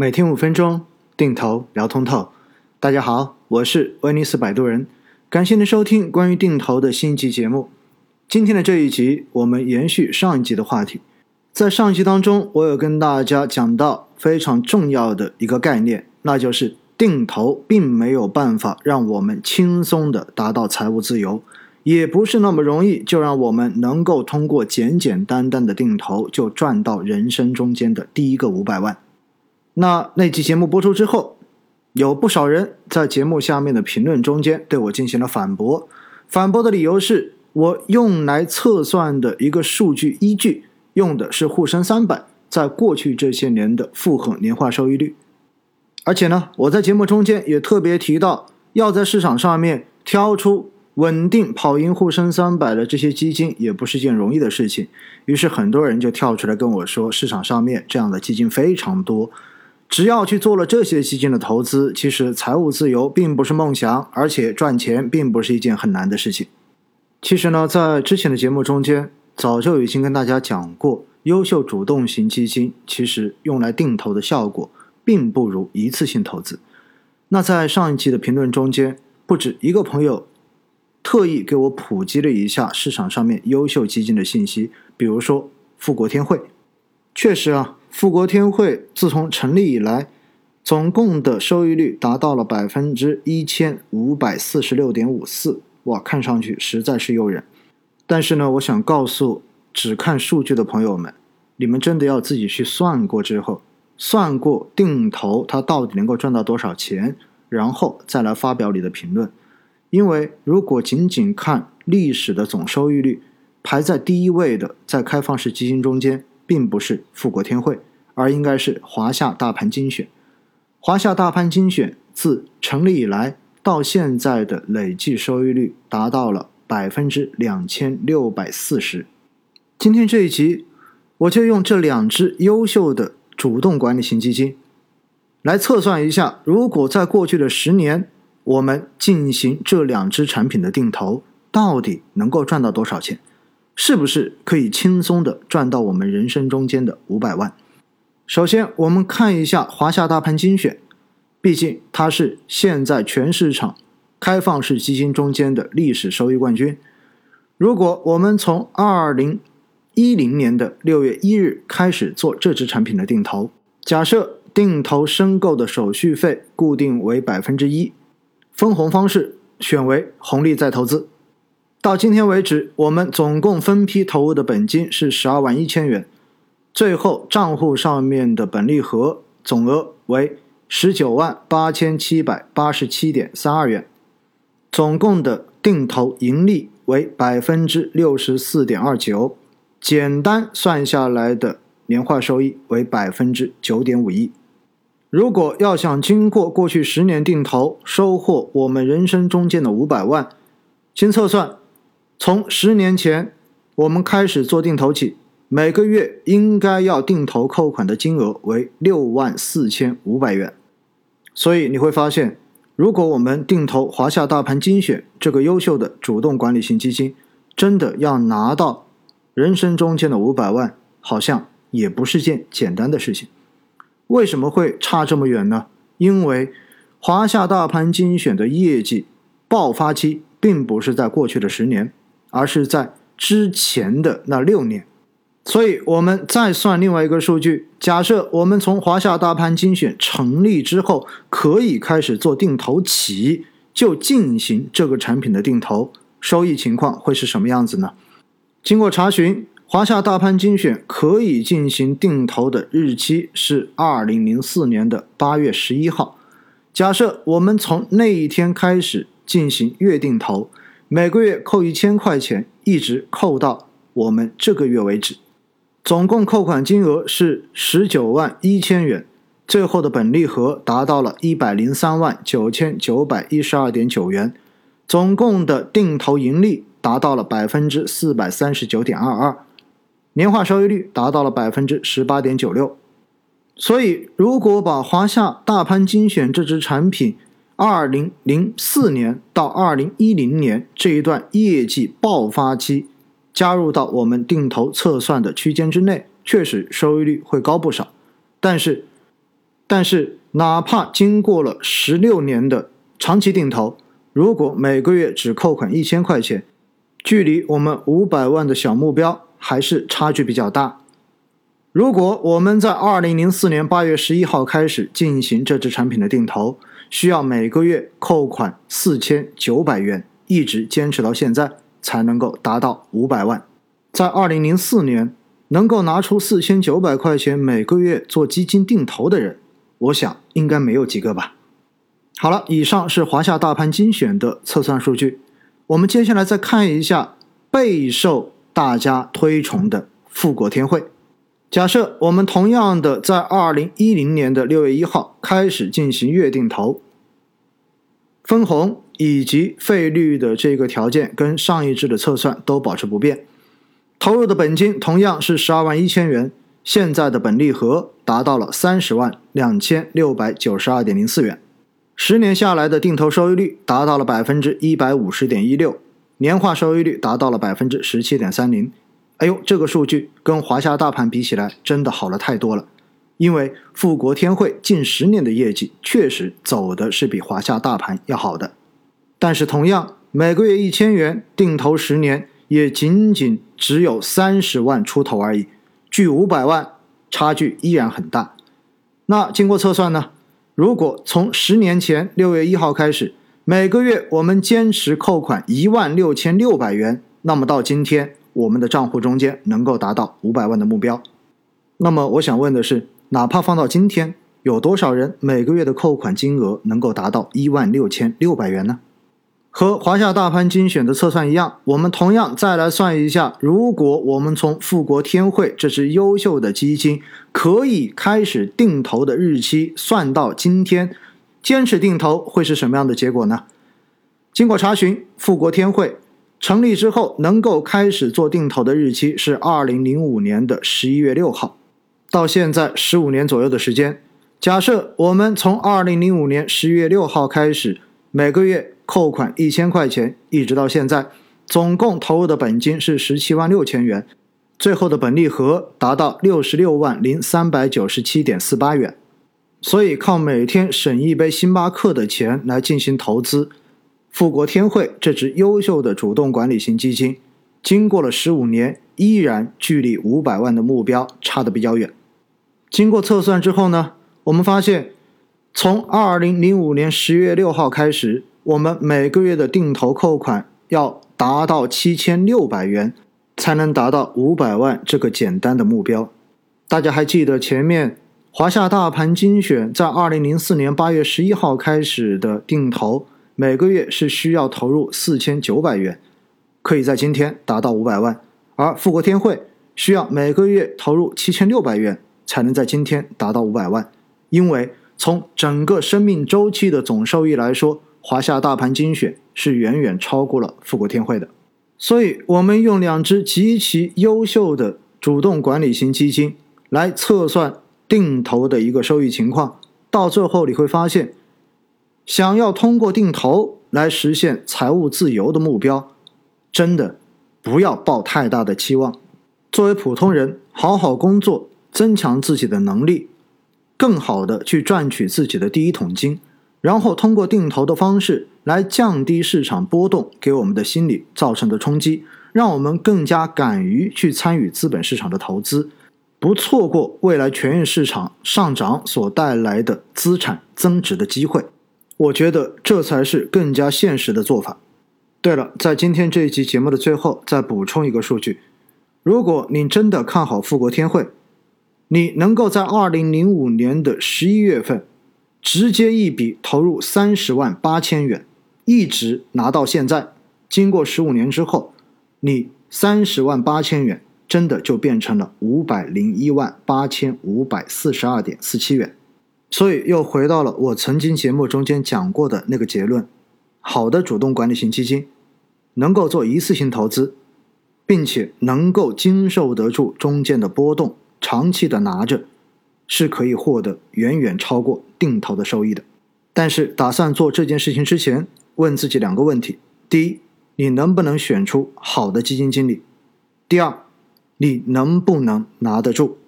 每天五分钟，定投聊通透。大家好，我是威尼斯摆渡人，感谢您收听关于定投的新一集节目。今天的这一集，我们延续上一集的话题。在上一集当中，我有跟大家讲到非常重要的一个概念，那就是定投并没有办法让我们轻松的达到财务自由，也不是那么容易就让我们能够通过简简单单的定投就赚到人生中间的第一个五百万。那那期节目播出之后，有不少人在节目下面的评论中间对我进行了反驳。反驳的理由是我用来测算的一个数据依据用的是沪深三百在过去这些年的复合年化收益率，而且呢，我在节目中间也特别提到，要在市场上面挑出稳定跑赢沪深三百的这些基金，也不是件容易的事情。于是很多人就跳出来跟我说，市场上面这样的基金非常多。只要去做了这些基金的投资，其实财务自由并不是梦想，而且赚钱并不是一件很难的事情。其实呢，在之前的节目中间，早就已经跟大家讲过，优秀主动型基金其实用来定投的效果，并不如一次性投资。那在上一期的评论中间，不止一个朋友特意给我普及了一下市场上面优秀基金的信息，比如说富国天惠，确实啊。富国天惠自从成立以来，总共的收益率达到了百分之一千五百四十六点五四，哇，看上去实在是诱人。但是呢，我想告诉只看数据的朋友们，你们真的要自己去算过之后，算过定投它到底能够赚到多少钱，然后再来发表你的评论。因为如果仅仅看历史的总收益率，排在第一位的在开放式基金中间。并不是富国天惠，而应该是华夏大盘精选。华夏大盘精选自成立以来到现在的累计收益率达到了百分之两千六百四十。今天这一集，我就用这两只优秀的主动管理型基金来测算一下，如果在过去的十年我们进行这两只产品的定投，到底能够赚到多少钱。是不是可以轻松的赚到我们人生中间的五百万？首先，我们看一下华夏大盘精选，毕竟它是现在全市场开放式基金中间的历史收益冠军。如果我们从二零一零年的六月一日开始做这支产品的定投，假设定投申购的手续费固定为百分之一，分红方式选为红利再投资。到今天为止，我们总共分批投入的本金是十二万一千元，最后账户上面的本利和总额为十九万八千七百八十七点三二元，总共的定投盈利为百分之六十四点二九，简单算下来的年化收益为百分之九点五一。如果要想经过过去十年定投收获我们人生中间的五百万，先测算。从十年前我们开始做定投起，每个月应该要定投扣款的金额为六万四千五百元。所以你会发现，如果我们定投华夏大盘精选这个优秀的主动管理型基金，真的要拿到人生中间的五百万，好像也不是件简单的事情。为什么会差这么远呢？因为华夏大盘精选的业绩爆发期并不是在过去的十年。而是在之前的那六年，所以我们再算另外一个数据。假设我们从华夏大盘精选成立之后，可以开始做定投起，就进行这个产品的定投，收益情况会是什么样子呢？经过查询，华夏大盘精选可以进行定投的日期是二零零四年的八月十一号。假设我们从那一天开始进行月定投。每个月扣一千块钱，一直扣到我们这个月为止，总共扣款金额是十九万一千元，最后的本利和达到了一百零三万九千九百一十二点九元，总共的定投盈利达到了百分之四百三十九点二二，年化收益率达到了百分之十八点九六。所以，如果把华夏大盘精选这支产品，二零零四年到二零一零年这一段业绩爆发期，加入到我们定投测算的区间之内，确实收益率会高不少。但是，但是哪怕经过了十六年的长期定投，如果每个月只扣款一千块钱，距离我们五百万的小目标还是差距比较大。如果我们在二零零四年八月十一号开始进行这支产品的定投，需要每个月扣款四千九百元，一直坚持到现在才能够达到五百万。在二零零四年能够拿出四千九百块钱每个月做基金定投的人，我想应该没有几个吧。好了，以上是华夏大盘精选的测算数据。我们接下来再看一下备受大家推崇的富国天惠。假设我们同样的在二零一零年的六月一号开始进行月定投，分红以及费率的这个条件跟上一支的测算都保持不变，投入的本金同样是十二万一千元，现在的本利和达到了三十万两千六百九十二点零四元，十年下来的定投收益率达到了百分之一百五十点一六，年化收益率达到了百分之十七点三零。哎呦，这个数据跟华夏大盘比起来，真的好了太多了。因为富国天惠近十年的业绩确实走的是比华夏大盘要好的，但是同样每个月一千元定投十年，也仅仅只有三十万出头而已，距五百万差距依然很大。那经过测算呢？如果从十年前六月一号开始，每个月我们坚持扣款一万六千六百元，那么到今天。我们的账户中间能够达到五百万的目标，那么我想问的是，哪怕放到今天，有多少人每个月的扣款金额能够达到一万六千六百元呢？和华夏大盘精选的测算一样，我们同样再来算一下，如果我们从富国天惠这支优秀的基金可以开始定投的日期算到今天，坚持定投会是什么样的结果呢？经过查询，富国天惠。成立之后能够开始做定投的日期是二零零五年的十一月六号，到现在十五年左右的时间。假设我们从二零零五年十一月六号开始，每个月扣款一千块钱，一直到现在，总共投入的本金是十七万六千元，最后的本利和达到六十六万零三百九十七点四八元。所以靠每天省一杯星巴克的钱来进行投资。富国天惠这支优秀的主动管理型基金，经过了十五年，依然距离五百万的目标差得比较远。经过测算之后呢，我们发现，从二零零五年十月六号开始，我们每个月的定投扣款要达到七千六百元，才能达到五百万这个简单的目标。大家还记得前面华夏大盘精选在二零零四年八月十一号开始的定投？每个月是需要投入四千九百元，可以在今天达到五百万；而富国天惠需要每个月投入七千六百元，才能在今天达到五百万。因为从整个生命周期的总收益来说，华夏大盘精选是远远超过了富国天惠的。所以，我们用两只极其优秀的主动管理型基金来测算定投的一个收益情况，到最后你会发现。想要通过定投来实现财务自由的目标，真的不要抱太大的期望。作为普通人，好好工作，增强自己的能力，更好的去赚取自己的第一桶金，然后通过定投的方式来降低市场波动给我们的心理造成的冲击，让我们更加敢于去参与资本市场的投资，不错过未来权益市场上涨所带来的资产增值的机会。我觉得这才是更加现实的做法。对了，在今天这一集节目的最后，再补充一个数据：如果你真的看好富国天惠，你能够在二零零五年的十一月份直接一笔投入三十万八千元，一直拿到现在，经过十五年之后，你三十万八千元真的就变成了五百零一万八千五百四十二点四七元。所以又回到了我曾经节目中间讲过的那个结论：好的主动管理型基金能够做一次性投资，并且能够经受得住中间的波动，长期的拿着，是可以获得远远超过定投的收益的。但是打算做这件事情之前，问自己两个问题：第一，你能不能选出好的基金经理？第二，你能不能拿得住？